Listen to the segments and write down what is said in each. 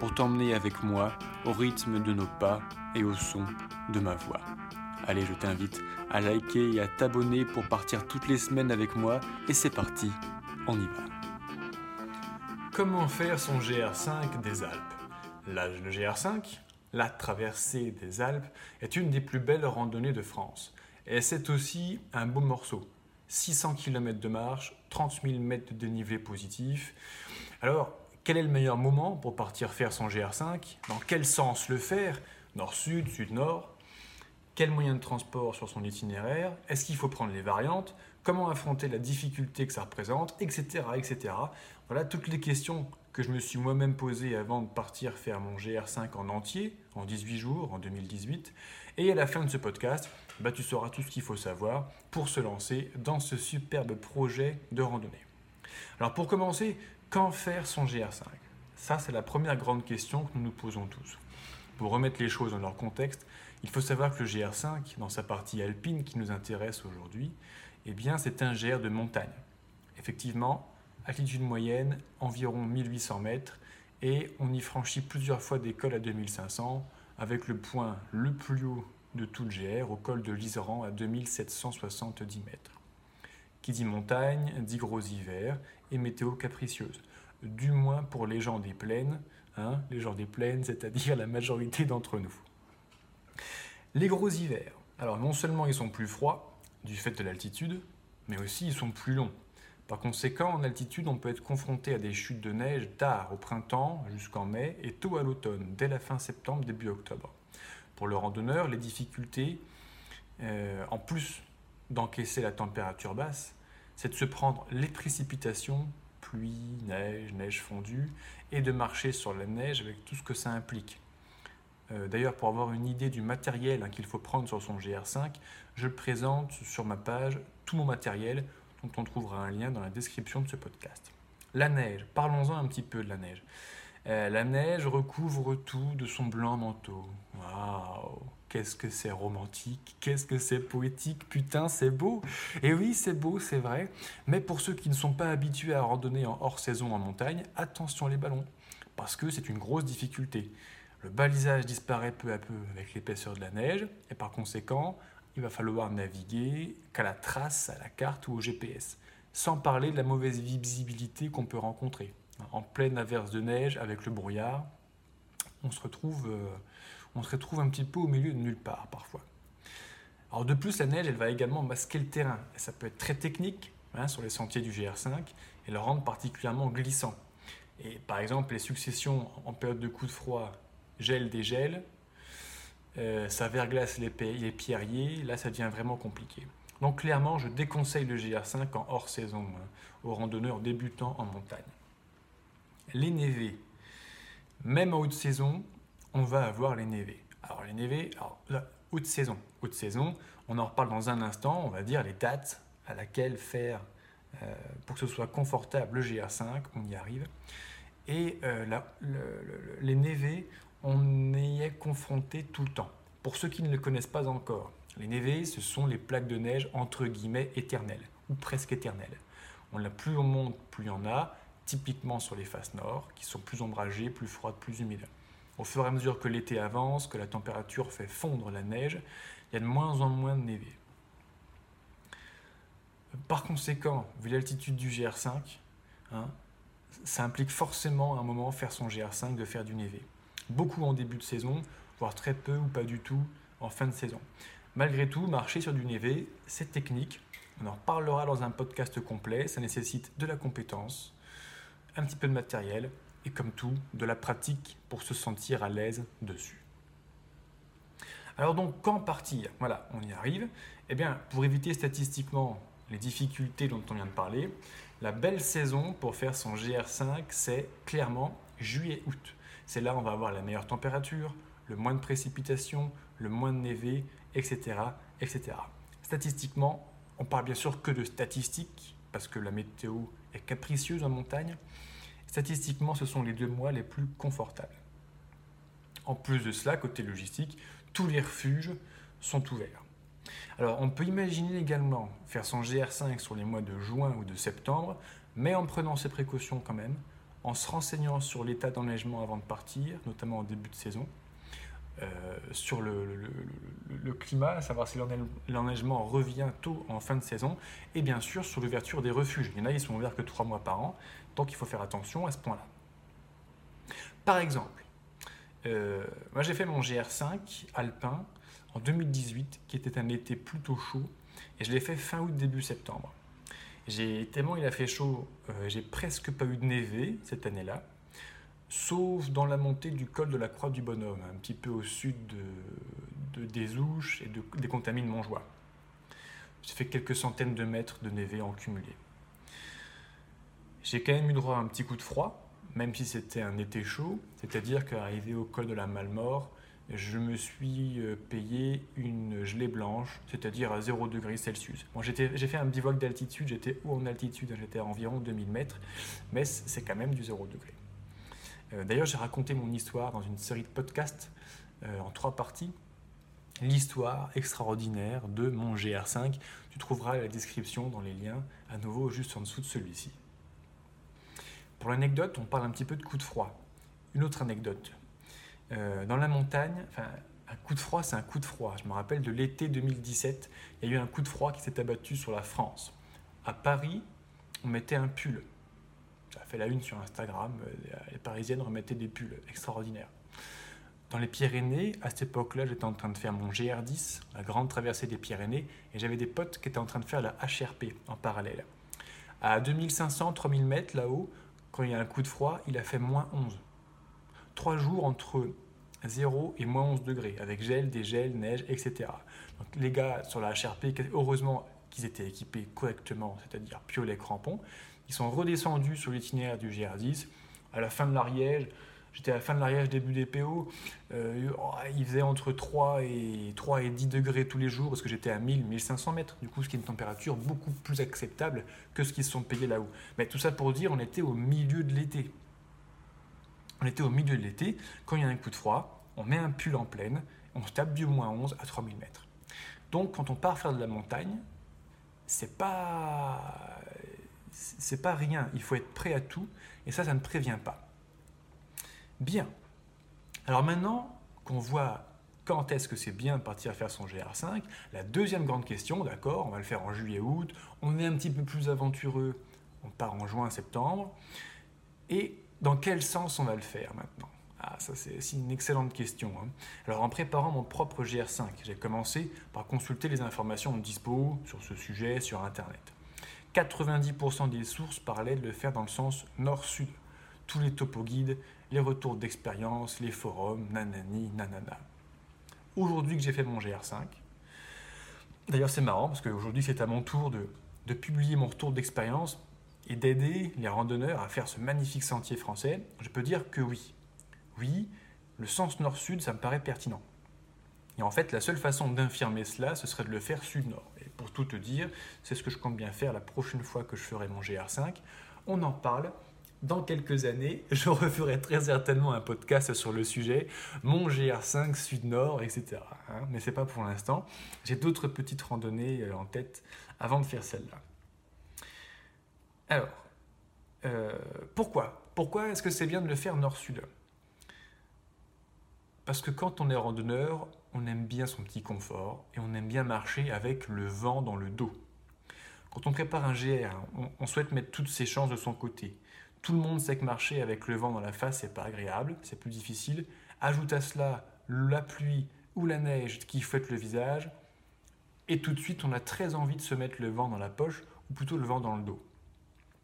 pour t'emmener avec moi au rythme de nos pas et au son de ma voix. Allez, je t'invite à liker et à t'abonner pour partir toutes les semaines avec moi et c'est parti, on y va. Comment faire son GR5 des Alpes? L'âge de GR5, la traversée des Alpes, est une des plus belles randonnées de France. Et c'est aussi un beau morceau. 600 km de marche, 30 000 mètres de dénivelé positif. Alors, quel est le meilleur moment pour partir faire son GR5 Dans quel sens le faire? Nord-sud, sud-nord Quel moyen de transport sur son itinéraire? Est-ce qu'il faut prendre les variantes? Comment affronter la difficulté que ça représente? Etc. etc. Voilà toutes les questions que je me suis moi-même posées avant de partir faire mon GR5 en entier, en 18 jours, en 2018. Et à la fin de ce podcast, bah, tu sauras tout ce qu'il faut savoir pour se lancer dans ce superbe projet de randonnée. Alors pour commencer, quand faire son GR5 Ça, c'est la première grande question que nous nous posons tous. Pour remettre les choses dans leur contexte, il faut savoir que le GR5, dans sa partie alpine qui nous intéresse aujourd'hui, eh bien, c'est un GR de montagne. Effectivement, altitude moyenne, environ 1800 mètres, et on y franchit plusieurs fois des cols à 2500, avec le point le plus haut de tout le GR, au col de l'Iseran à 2770 mètres. Qui dit montagne, dit gros hiver et météo capricieuse, du moins pour les gens des plaines, Hein, les gens des plaines, c'est-à-dire la majorité d'entre nous. Les gros hivers, alors non seulement ils sont plus froids du fait de l'altitude, mais aussi ils sont plus longs. Par conséquent, en altitude, on peut être confronté à des chutes de neige tard au printemps jusqu'en mai et tôt à l'automne, dès la fin septembre, début octobre. Pour le randonneur, les difficultés, euh, en plus d'encaisser la température basse, c'est de se prendre les précipitations pluie, neige, neige fondue, et de marcher sur la neige avec tout ce que ça implique. Euh, d'ailleurs, pour avoir une idée du matériel hein, qu'il faut prendre sur son GR5, je présente sur ma page tout mon matériel, dont on trouvera un lien dans la description de ce podcast. La neige, parlons-en un petit peu de la neige. Euh, la neige recouvre tout de son blanc manteau. Waouh Qu'est-ce que c'est romantique, qu'est-ce que c'est poétique, putain, c'est beau. Et oui, c'est beau, c'est vrai. Mais pour ceux qui ne sont pas habitués à randonner en hors saison en montagne, attention les ballons, parce que c'est une grosse difficulté. Le balisage disparaît peu à peu avec l'épaisseur de la neige, et par conséquent, il va falloir naviguer qu'à la trace, à la carte ou au GPS, sans parler de la mauvaise visibilité qu'on peut rencontrer. En pleine averse de neige, avec le brouillard, on se retrouve... Euh, on se retrouve un petit peu au milieu de nulle part parfois. Alors de plus, la neige, elle va également masquer le terrain. Et ça peut être très technique hein, sur les sentiers du GR5 et le rendre particulièrement glissant. Et par exemple, les successions en période de coup de froid, gel, dégel, euh, ça verglace les, les pierriers, là ça devient vraiment compliqué. Donc clairement, je déconseille le GR5 en hors saison hein, aux randonneurs débutants en montagne. Les névés, même en haute saison, on va avoir les névés. Alors les névés, haute saison, haute saison, on en reparle dans un instant, on va dire les dates à laquelle faire euh, pour que ce soit confortable le GR5, on y arrive. Et euh, les névés, on y est confronté tout le temps. Pour ceux qui ne le connaissent pas encore, les névés, ce sont les plaques de neige entre guillemets éternelles, ou presque éternelles. On a plus on monte, plus il y en a, typiquement sur les faces nord, qui sont plus ombragées, plus froides, plus humides. Au fur et à mesure que l'été avance, que la température fait fondre la neige, il y a de moins en moins de névé. Par conséquent, vu l'altitude du GR5, hein, ça implique forcément à un moment faire son GR5 de faire du névé. Beaucoup en début de saison, voire très peu ou pas du tout en fin de saison. Malgré tout, marcher sur du névé, c'est technique. On en reparlera dans un podcast complet. Ça nécessite de la compétence, un petit peu de matériel et comme tout, de la pratique pour se sentir à l'aise dessus. Alors donc, quand partir? Voilà, on y arrive. Eh bien, pour éviter statistiquement les difficultés dont on vient de parler, la belle saison pour faire son GR5, c'est clairement juillet-août. C'est là où on va avoir la meilleure température, le moins de précipitations, le moins de névé, etc., etc. Statistiquement, on parle bien sûr que de statistiques, parce que la météo est capricieuse en montagne. Statistiquement, ce sont les deux mois les plus confortables. En plus de cela, côté logistique, tous les refuges sont ouverts. Alors, on peut imaginer également faire son GR5 sur les mois de juin ou de septembre, mais en prenant ses précautions quand même, en se renseignant sur l'état d'enneigement avant de partir, notamment en début de saison, sur le, climat, à savoir si l'enneigement revient tôt en fin de saison, et bien sûr sur l'ouverture des refuges. Il y en a, ils sont ouverts que trois mois par an, donc il faut faire attention à ce point-là. Par exemple, euh, moi j'ai fait mon GR5 alpin en 2018, qui était un été plutôt chaud, et je l'ai fait fin août, début septembre. J'ai, tellement il a fait chaud, euh, j'ai presque pas eu de névé cette année-là sauf dans la montée du col de la Croix du Bonhomme, un petit peu au sud de, des Ouches et de, des Contamines Montjoie. J'ai fait quelques centaines de mètres de névé en cumulé. J'ai quand même eu droit à un petit coup de froid, même si c'était un été chaud, c'est-à-dire qu'arrivé au col de la Malmort, je me suis euh, payé une gelée blanche, c'est-à-dire à 0 degré Celsius. Bon, j'ai fait un bivouac d'altitude, j'étais où en altitude J'étais à environ 2000 mètres, mais c'est quand même du 0 degré. Euh, d'ailleurs, j'ai raconté mon histoire dans une série de podcasts euh, en trois parties. L'histoire extraordinaire de mon GR5. Tu trouveras la description dans les liens, à nouveau juste en dessous de celui-ci. Pour l'anecdote, on parle un petit peu de coup de froid. Une autre anecdote. Euh, dans la montagne, un coup de froid, c'est un coup de froid. Je me rappelle de l'été 2017, il y a eu un coup de froid qui s'est abattu sur la France. À Paris, on mettait un pull ça a fait la une sur Instagram. Euh, les Parisiennes remettaient des pulls extraordinaires. Dans les Pyrénées, à cette époque-là, j'étais en train de faire mon GR10, la grande traversée des Pyrénées, et j'avais des potes qui étaient en train de faire la HRP en parallèle. À 2500-3000 mètres là-haut, quand il y a un coup de froid, il a fait moins 11. Trois jours entre 0 et moins 11 degrés, avec gel, dégel, neige, etc. Les gars sur la HRP, heureusement qu'ils étaient équipés correctement, c'est-à-dire piolet crampons, sont redescendus sur l'itinéraire du GR10. À la fin de l'Ariège, j'étais à la fin de l'Ariège, début des PO, euh, il faisait entre 3 et, 3 et 10 degrés tous les jours parce que j'étais à 1000, 1500 mètres. Du coup, ce qui est une température beaucoup plus acceptable que ce qu'ils se sont payés là-haut. Mais tout ça pour dire, on était au milieu de l'été. On était au milieu de l'été. Quand il y a un coup de froid, on met un pull en pleine, on se tape du moins 11 à 3000 mètres. Donc, quand on part faire de la montagne, c'est pas c'est pas rien, il faut être prêt à tout, et ça, ça ne prévient pas. Bien. Alors maintenant qu'on voit quand est-ce que c'est bien de partir faire son GR5, la deuxième grande question, d'accord, on va le faire en juillet-août, on est un petit peu plus aventureux, on part en juin-septembre, et dans quel sens on va le faire maintenant? Ah, ça c'est une excellente question. Hein. Alors en préparant mon propre GR5, j'ai commencé par consulter les informations dispo sur ce sujet sur Internet. 90% des sources parlaient de le faire dans le sens nord-sud. Tous les topo-guides, les retours d'expérience, les forums, nanani, nanana. Aujourd'hui que j'ai fait mon GR5, d'ailleurs c'est marrant parce qu'aujourd'hui c'est à mon tour de, de publier mon retour d'expérience et d'aider les randonneurs à faire ce magnifique sentier français, je peux dire que oui. Oui, le sens nord-sud, ça me paraît pertinent. Et en fait, la seule façon d'infirmer cela, ce serait de le faire sud-nord pour tout te dire, c'est ce que je compte bien faire la prochaine fois que je ferai mon GR5. On en parle. Dans quelques années, je referai très certainement un podcast sur le sujet, mon GR5 Sud-Nord, etc. Hein. Mais c'est pas pour l'instant. J'ai d'autres petites randonnées euh, en tête avant de faire celle-là. Alors, euh, pourquoi? Pourquoi est-ce que c'est bien de le faire nord-sud? Parce que quand on est randonneur, on aime bien son petit confort et on aime bien marcher avec le vent dans le dos. Quand on prépare un GR, on, souhaite mettre toutes ses chances de son côté. Tout le monde sait que marcher avec le vent dans la face, c'est pas agréable, c'est plus difficile. Ajoute à cela la pluie ou la neige qui fouette le visage, et tout de suite, on a très envie de se mettre le vent dans la poche, ou plutôt le vent dans le dos.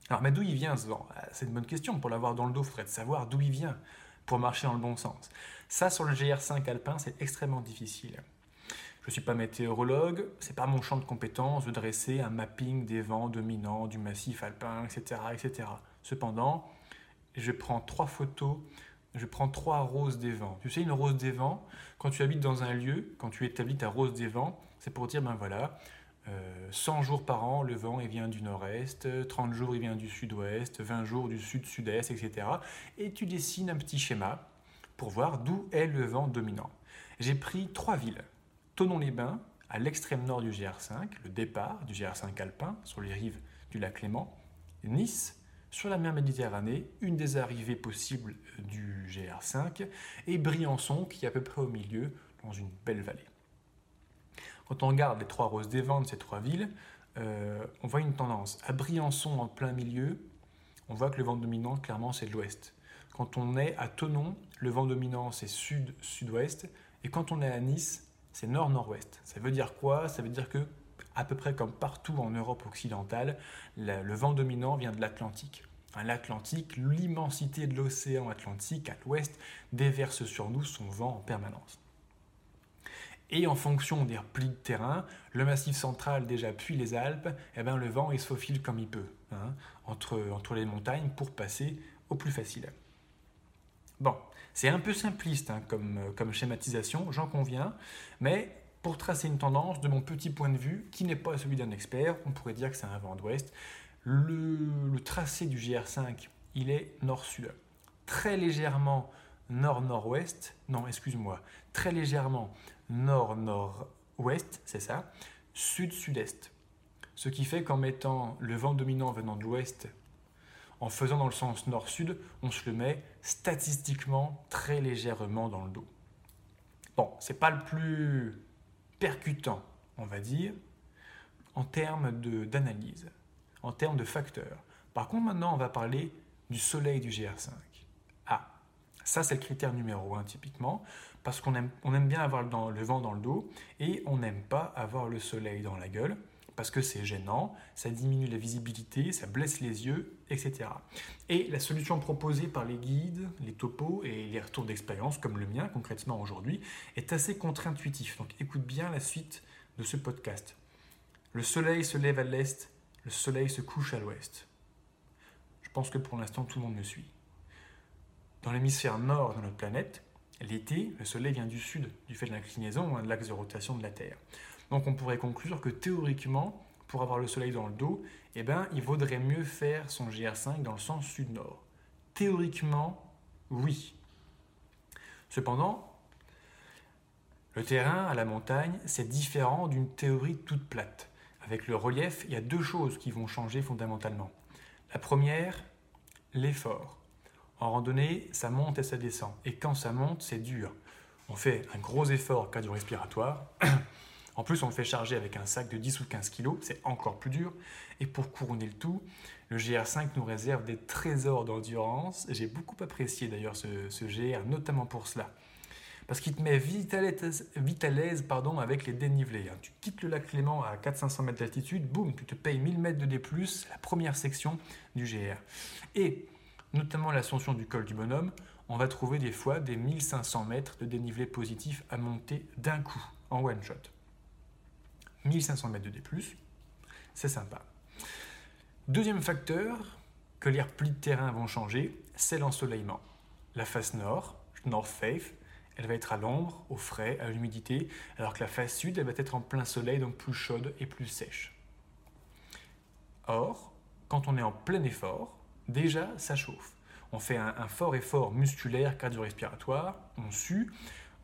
Alors, mais d'où il vient ce vent? Ah, C'est une bonne question. Pour l'avoir dans le dos, il faudrait savoir d'où il vient pour marcher dans le bon sens. Ça, sur le GR5 alpin, c'est extrêmement difficile. Je ne suis pas météorologue, c'est pas mon champ de compétence de dresser un mapping des vents dominants du massif alpin, etc. etc. Cependant, je prends trois photos je prends trois roses des vents. Tu sais, une rose des vents, quand tu habites dans un lieu, quand tu établis ta rose des vents, c'est pour dire, ben voilà, 100 euh, jours par an, le vent il vient du nord-est, 30 jours il vient du sud-ouest, 20 jours du sud-sud-est, etc. Et tu dessines un petit schéma pour voir d'où est le vent dominant. J'ai pris trois villes. Tonon-les-Bains, à l'extrême nord du GR5, le départ du GR5 alpin sur les rives du lac Léman. Nice, sur la mer Méditerranée, une des arrivées possibles du GR5, et Briançon, qui est à peu près au milieu, dans une belle vallée. Quand on regarde les trois roses des vents de ces trois villes, euh, on voit une tendance. À Briançon, en plein milieu, on voit que le vent dominant, clairement, c'est de l'ouest. Quand on est à Tonon, le vent dominant, c'est sud-sud-ouest. Et quand on est à Nice, c'est nord-nord-ouest. Ça veut dire quoi? Ça veut dire que, à peu près comme partout en Europe occidentale, le vent dominant vient de l'Atlantique. L'Atlantique, l'immensité de l'océan Atlantique à l'ouest, déverse sur nous son vent en permanence. Et en fonction des replis de terrain, le massif central déjà puis les Alpes, eh ben, le vent il se faufile comme il peut hein, entre, entre les montagnes pour passer au plus facile. Bon, c'est un peu simpliste hein, comme, comme schématisation, j'en conviens, mais pour tracer une tendance, de mon petit point de vue, qui n'est pas celui d'un expert, on pourrait dire que c'est un vent d'ouest, le, tracé du GR5, il est nord-sud. Très légèrement nord-nord-ouest, non, excuse-moi, très légèrement nord-nord-ouest, c'est ça, sud-sud-est. Ce qui fait qu'en mettant le vent dominant venant de l'ouest, en faisant dans le sens nord-sud, on se le met statistiquement très légèrement dans le dos. Bon, c'est pas le plus percutant, on va dire, en termes d'analyse, en termes de facteurs. Par contre, maintenant, on va parler du soleil du GR5. Ah, ça, c'est le critère numéro un, typiquement parce qu'on aime, on aime bien avoir le vent dans le dos et on n'aime pas avoir le soleil dans la gueule parce que c'est gênant, ça diminue la visibilité, ça blesse les yeux, etc. Et la solution proposée par les guides, les topos et les retours d'expérience, comme le mien concrètement aujourd'hui, est assez contre-intuitif. Donc écoute bien la suite de ce podcast. Le soleil se lève à l'est, le soleil se couche à l'ouest. Je pense que pour l'instant tout le monde me suit. Dans l'hémisphère nord de notre planète, L'été, le Soleil vient du sud, du fait de l'inclinaison, de l'axe de rotation de la Terre. Donc on pourrait conclure que théoriquement, pour avoir le Soleil dans le dos, eh ben, il vaudrait mieux faire son GR5 dans le sens sud-nord. Théoriquement, oui. Cependant, le terrain à la montagne, c'est différent d'une théorie toute plate. Avec le relief, il y a deux choses qui vont changer fondamentalement. La première, l'effort. En randonnée, ça monte et ça descend. Et quand ça monte, c'est dur. On fait un gros effort cardio-respiratoire. En plus, on le fait charger avec un sac de 10 ou 15 kg, c'est encore plus dur. Et pour couronner le tout, le GR5 nous réserve des trésors d'endurance. J'ai beaucoup apprécié d'ailleurs ce, GR, notamment pour cela. Parce qu'il te met vite à l'aise, pardon, avec les dénivelés. Hein. Tu quittes le lac Clément à 400-500 mètres d'altitude, boum, tu te payes 1000 mètres de D+, la première section du GR. Et notamment l'ascension du col du bonhomme, on va trouver des fois des 1500 mètres de dénivelé positif à monter d'un coup, en one shot. 1500 mètres de D+, c'est sympa. Deuxième facteur que les replis de terrain vont changer, c'est l'ensoleillement. La face nord, North Face, elle va être à l'ombre, au frais, à l'humidité, alors que la face sud, elle va être en plein soleil, donc plus chaude et plus sèche. Or, quand on est en plein effort, déjà ça chauffe. On fait un, fort effort musculaire cardio-respiratoire, on sue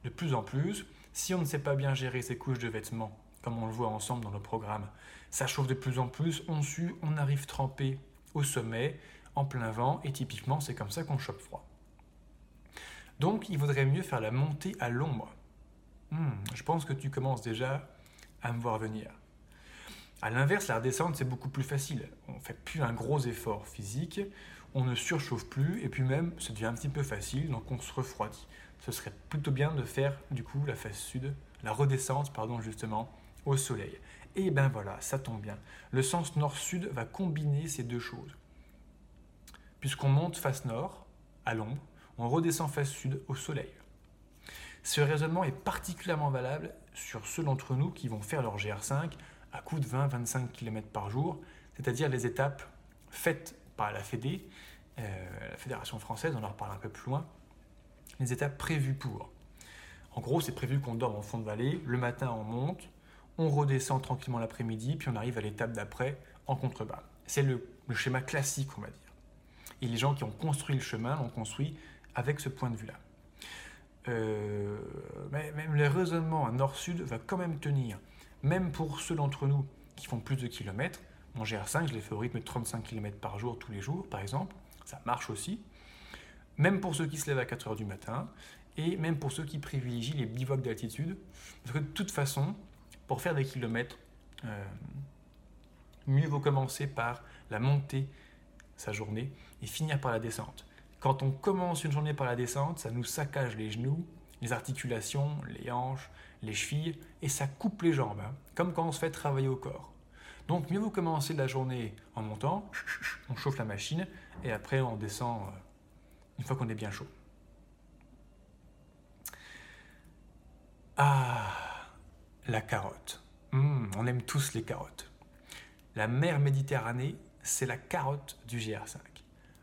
de plus en plus. Si on ne sait pas bien gérer ses couches de vêtements, comme on le voit ensemble dans le programme, ça chauffe de plus en plus, on sue, on arrive trempé au sommet, en plein vent, et typiquement c'est comme ça qu'on chope froid. Donc il vaudrait mieux faire la montée à l'ombre. Hmm, je pense que tu commences déjà à me voir venir. A l'inverse, la redescente, c'est beaucoup plus facile. On ne fait plus un gros effort physique, on ne surchauffe plus, et puis même, ça devient un petit peu facile, donc on se refroidit. Ce serait plutôt bien de faire, du coup, la face sud, la redescente, pardon, justement, au soleil. Et ben voilà, ça tombe bien. Le sens nord-sud va combiner ces deux choses. Puisqu'on monte face nord, à l'ombre, on redescend face sud, au soleil. Ce raisonnement est particulièrement valable sur ceux d'entre nous qui vont faire leur GR5 à coût de 20-25 km par jour, c'est-à-dire les étapes faites par la Fédé, euh, la Fédération française, on en reparle un peu plus loin, les étapes prévues pour. En gros, c'est prévu qu'on dorme en fond de vallée, le matin on monte, on redescend tranquillement l'après-midi, puis on arrive à l'étape d'après en contrebas. C'est le, schéma classique, on va dire. Et les gens qui ont construit le chemin l'ont construit avec ce point de vue-là. Euh, mais même le raisonnement nord-sud va quand même tenir. Même pour ceux d'entre nous qui font plus de kilomètres, mon GR5, je l'ai fait au rythme de 35 km par jour tous les jours, par exemple. Ça marche aussi. Même pour ceux qui se lèvent à 4 heures du matin, et même pour ceux qui privilégient les bivocs d'altitude. Parce que de toute façon, pour faire des kilomètres, euh, mieux vaut commencer par la montée, sa journée, et finir par la descente. Quand on commence une journée par la descente, ça nous saccage les genoux, les articulations, les hanches, les chevilles, et ça coupe les jambes, hein, comme quand on se fait travailler au corps. Donc mieux vaut commencer la journée en montant, on chauffe la machine, et après on descend euh, une fois qu'on est bien chaud. Ah, la carotte. Hmm, on aime tous les carottes. La mer Méditerranée, c'est la carotte du GR5.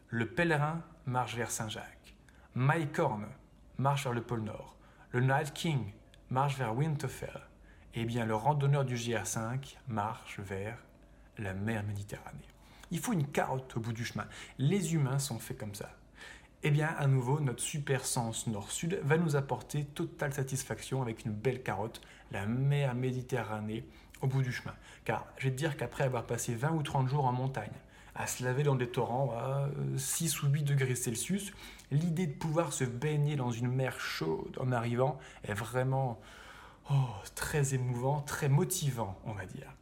Le pèlerin marche vers Saint-Jacques. Mike Horn marche vers le pôle Nord. Le Night King marche vers Winterfell. Eh bien, le randonneur du GR5 marche vers la mer Méditerranée. Il faut une carotte au bout du chemin. Les humains sont faits comme ça eh bien, à nouveau, notre super sens nord-sud va nous apporter totale satisfaction avec une belle carotte, la mer Méditerranée, au bout du chemin. Car je vais te dire qu'après avoir passé 20 ou 30 jours en montagne, à se laver dans des torrents à 6 ou 8 degrés Celsius, l'idée de pouvoir se baigner dans une mer chaude en arrivant est vraiment oh, très émouvant, très motivant, on va dire.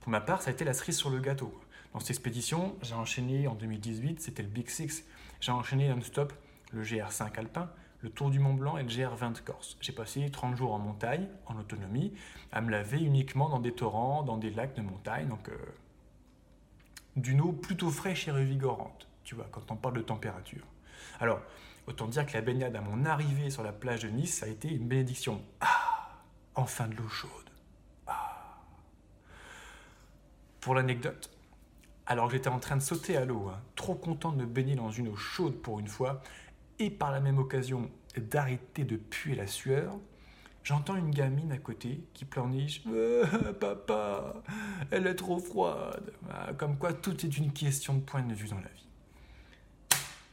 Pour ma part, ça a été la cerise sur le gâteau. Dans cette expédition, j'ai enchaîné en 2018, c'était le Big Six, j'ai enchaîné non-stop le GR5 alpin, le Tour du Mont Blanc et le GR20 Corse. J'ai passé 30 jours en montagne, en autonomie, à me laver uniquement dans des torrents, dans des lacs de montagne, donc euh, d'une eau plutôt fraîche et revigorante, tu vois, quand on parle de température. Alors, autant dire que la baignade à mon arrivée sur la plage de Nice, ça a été une bénédiction. Ah Enfin de l'eau chaude. Ah Pour l'anecdote, alors que j'étais en train de sauter à l'eau, hein, trop content de me baigner dans une eau chaude pour une fois, et par la même occasion d'arrêter de puer la sueur, j'entends une gamine à côté qui pleurniche euh, Papa, elle est trop froide. Ah, comme quoi tout est une question de point de vue dans la vie.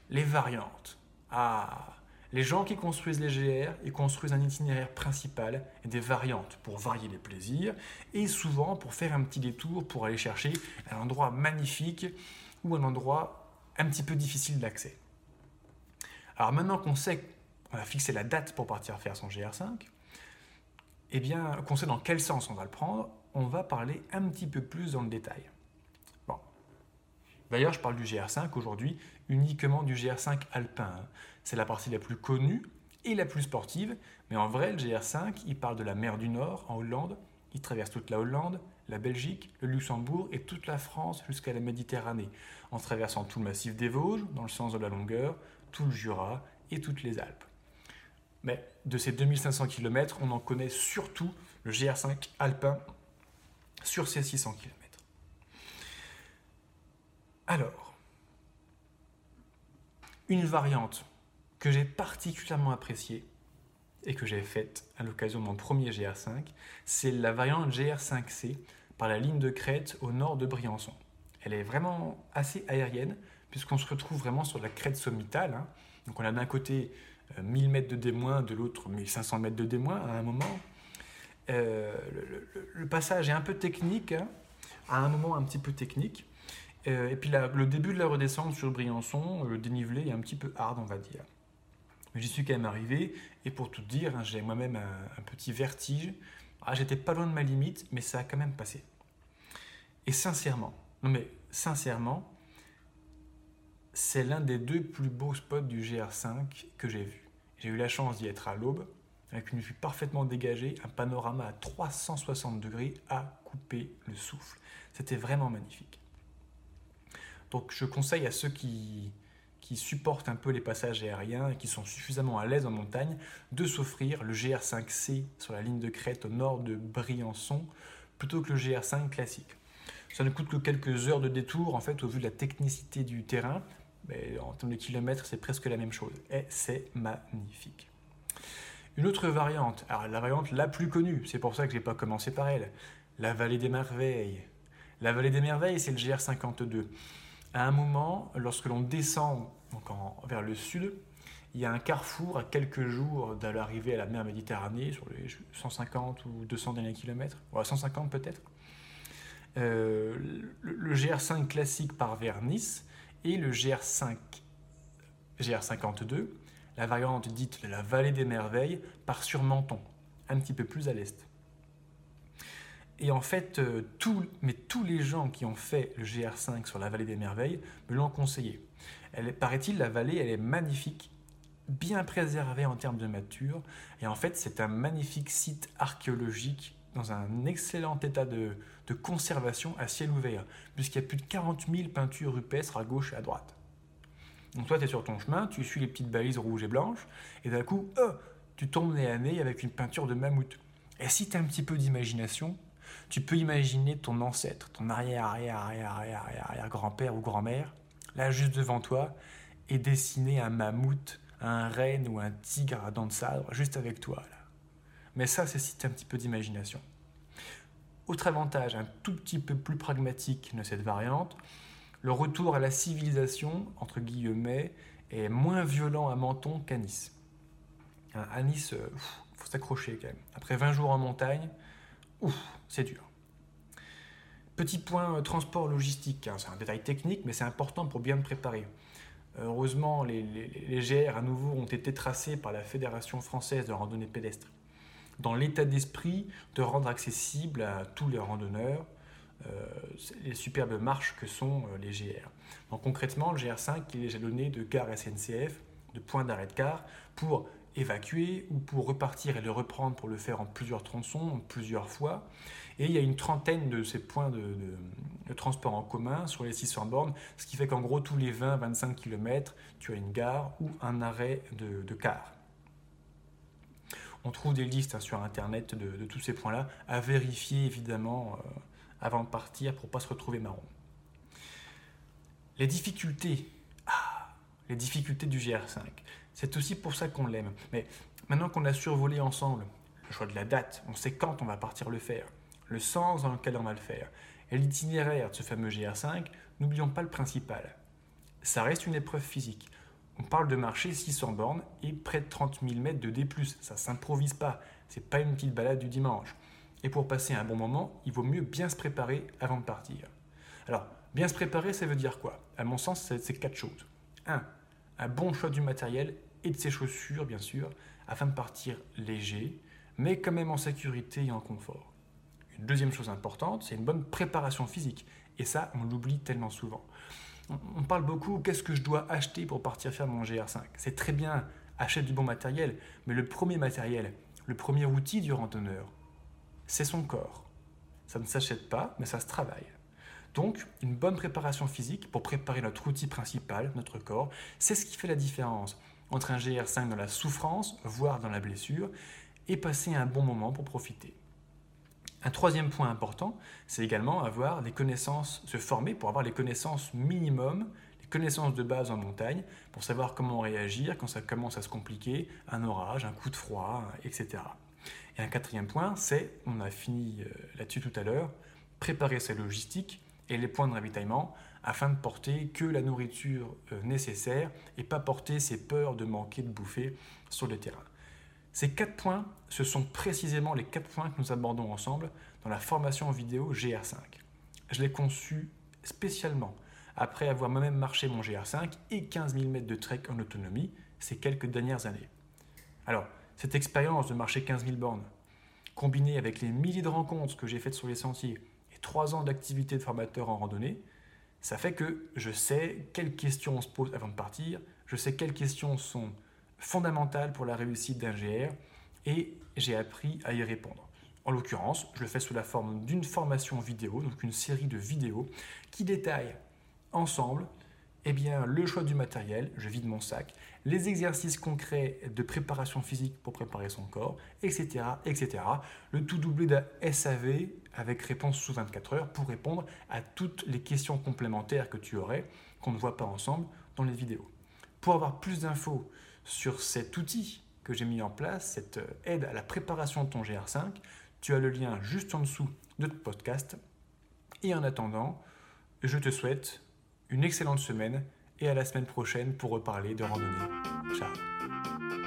Les variantes. Ah, les gens qui construisent les GR, ils construisent un itinéraire principal et des variantes pour varier les plaisirs et souvent pour faire un petit détour pour aller chercher un endroit magnifique ou un endroit un petit peu difficile d'accès. Alors maintenant qu'on sait qu'on a fixé la date pour partir faire son GR5, eh bien qu'on sait dans quel sens on va le prendre, on va parler un petit peu plus dans le détail. Bon. D'ailleurs, je parle du GR5 aujourd'hui uniquement du GR5 alpin. Hein. C'est la partie la plus connue et la plus sportive, mais en vrai, le GR5, il parle de la mer du Nord en Hollande, il traverse toute la Hollande, la Belgique, le Luxembourg et toute la France jusqu'à la Méditerranée, en traversant tout le massif des Vosges, dans le sens de la longueur, tout le Jura et toutes les Alpes. Mais de ces 2500 km, on en connaît surtout le GR5 alpin sur ces 600 km. Alors, une variante que j'ai particulièrement appréciée et que j'ai faite à l'occasion de mon premier GR5, c'est la variante GR5C par la ligne de crête au nord de Briançon. Elle est vraiment assez aérienne puisqu'on se retrouve vraiment sur la crête sommitale. Hein. Donc on a d'un côté 1000 euh, mètres de D-, de l'autre 1500 mètres de D- à un moment. Euh, le, passage est un peu technique, hein, à un moment un petit peu technique. Euh, et puis le début de la redescente sur Briançon, le dénivelé est un petit peu hard, on va dire. Mais j'y suis quand même arrivé, et pour tout dire, hein, j'ai moi-même un, petit vertige. Ah, j'étais pas loin de ma limite, mais ça a quand même passé. Et sincèrement, non mais sincèrement, c'est l'un des deux plus beaux spots du GR5 que j'ai vu. J'ai eu la chance d'y être à l'aube, avec une vue parfaitement dégagée, un panorama à 360 degrés à couper le souffle. C'était vraiment magnifique. Donc je conseille à ceux qui, qui supportent un peu les passages aériens et qui sont suffisamment à l'aise en montagne, de s'offrir le GR5C sur la ligne de crête au nord de Briançon plutôt que le GR5 classique. Ça ne coûte que quelques heures de détour en fait au vu de la technicité du terrain, mais en termes de kilomètres, c'est presque la même chose. Et c'est magnifique. Une autre variante, alors la variante la plus connue, c'est pour ça que je n'ai pas commencé par elle, la vallée des merveilles. La vallée des merveilles, c'est le GR52. À un moment, lorsque l'on descend donc vers le sud, il y a un carrefour à quelques jours de l'arrivée à la mer Méditerranée, sur les 150 ou 200 derniers kilomètres, 150 peut-être. Euh, le, GR5 classique part vers Nice et le GR5, GR52 la variante dite de la vallée des merveilles part sur Menton, un petit peu plus à l'est. Et en fait, euh, mais tous les gens qui ont fait le GR5 sur la vallée des merveilles me l'ont conseillé. Paraît-il, la vallée, elle est magnifique, bien préservée en termes de mature, et en fait, c'est un magnifique site archéologique dans un excellent état de, de conservation à ciel ouvert, puisqu'il y a plus de 40 000 peintures rupestres à gauche et à droite. Donc toi, tu es sur ton chemin, tu suis les petites balises rouges et blanches, et d'un coup, oh, tu tombes nez à nez avec une peinture de mammouth. Et si tu as un petit peu d'imagination, tu peux imaginer ton ancêtre, ton arrière, arrière, arrière, arrière, arrière, grand-père ou grand-mère, là juste devant toi, et dessiner un mammouth, un renne ou un tigre à dents de sabre juste avec toi. Mais ça, c'est si un petit peu d'imagination. Autre avantage, un tout petit peu plus pragmatique de cette variante, le retour à la civilisation, entre guillemets, est moins violent à Menton qu'à Nice. Hein, à Nice, il euh, faut s'accrocher quand même. Après 20 jours en montagne, ouf, c'est dur. Petit point euh, transport logistique, hein, c'est un détail technique, mais c'est important pour bien me préparer. Heureusement, les, GR à nouveau ont été tracés par la Fédération française de randonnée pédestre, dans l'état d'esprit de rendre accessible à tous les randonneurs euh, les superbes marches que sont euh, les GR. Donc concrètement, le GR5 il est jalonné de gare SNCF, de points d'arrêt de car, pour évacuer ou pour repartir et le reprendre pour le faire en plusieurs tronçons, plusieurs fois. Et il y a une trentaine de ces points de, transport en commun sur les 600 bornes, ce qui fait qu'en gros, tous les 20-25 km, tu as une gare ou un arrêt de, car. On trouve des listes hein, sur Internet de, tous ces points-là, à vérifier évidemment. Euh, avant de partir pour pas se retrouver marron. Les difficultés, ah, les difficultés du GR5, c'est aussi pour ça qu'on l'aime. Mais maintenant qu'on a survolé ensemble le choix de la date, on sait quand on va partir le faire, le sens dans lequel on va le faire, et l'itinéraire de ce fameux GR5, n'oublions pas le principal. Ça reste une épreuve physique. On parle de marcher 600 bornes et près de 30 000 mètres de D+. Ça s'improvise pas. C'est pas une petite balade du dimanche. Et pour passer un bon moment, il vaut mieux bien se préparer avant de partir. Alors, bien se préparer, ça veut dire quoi? À mon sens, c'est quatre choses. Un, un bon choix du matériel et de ses chaussures, bien sûr, afin de partir léger, mais quand même en sécurité et en confort. Une deuxième chose importante, c'est une bonne préparation physique. Et ça, on l'oublie tellement souvent. On parle beaucoup, qu'est-ce que je dois acheter pour partir faire mon GR5 C'est très bien, achète du bon matériel, mais le premier matériel, le premier outil du randonneur, c'est son corps. Ça ne s'achète pas, mais ça se travaille. Donc, une bonne préparation physique pour préparer notre outil principal, notre corps, c'est ce qui fait la différence entre un GR5 dans la souffrance, voire dans la blessure, et passer un bon moment pour profiter. Un troisième point important, c'est également avoir des connaissances, se former pour avoir les connaissances minimum, les connaissances de base en montagne, pour savoir comment réagir quand ça commence à se compliquer, un orage, un coup de froid, etc. Et un quatrième point, c'est, on a fini euh, là-dessus tout à l'heure, préparer sa logistique et les points de ravitaillement afin de porter que la nourriture euh, nécessaire et pas porter ses peurs de manquer de bouffer sur le terrain. Ces quatre points, ce sont précisément les quatre points que nous abordons ensemble dans la formation vidéo GR5. Je l'ai conçu spécialement après avoir moi-même marché mon GR5 et 15 000 mètres de trek en autonomie ces quelques dernières années. Alors, cette expérience de marcher 15 000 bornes, combinée avec les milliers de rencontres que j'ai faites sur les sentiers et trois ans d'activité de formateur en randonnée, ça fait que je sais quelles questions on se pose avant de partir, je sais quelles questions sont fondamentales pour la réussite d'un GR et j'ai appris à y répondre. En l'occurrence, je le fais sous la forme d'une formation vidéo, donc une série de vidéos qui détaillent ensemble eh bien, le choix du matériel, je vide mon sac, les exercices concrets de préparation physique pour préparer son corps, etc. etc. Le tout doublé d'un SAV avec réponse sous 24 heures pour répondre à toutes les questions complémentaires que tu aurais, qu'on ne voit pas ensemble, dans les vidéos. Pour avoir plus d'infos sur cet outil que j'ai mis en place, cette euh, aide à la préparation de ton GR5, tu as le lien juste en dessous de ton podcast. Et en attendant, je te souhaite une excellente semaine et à la semaine prochaine pour reparler de randonnée. Ciao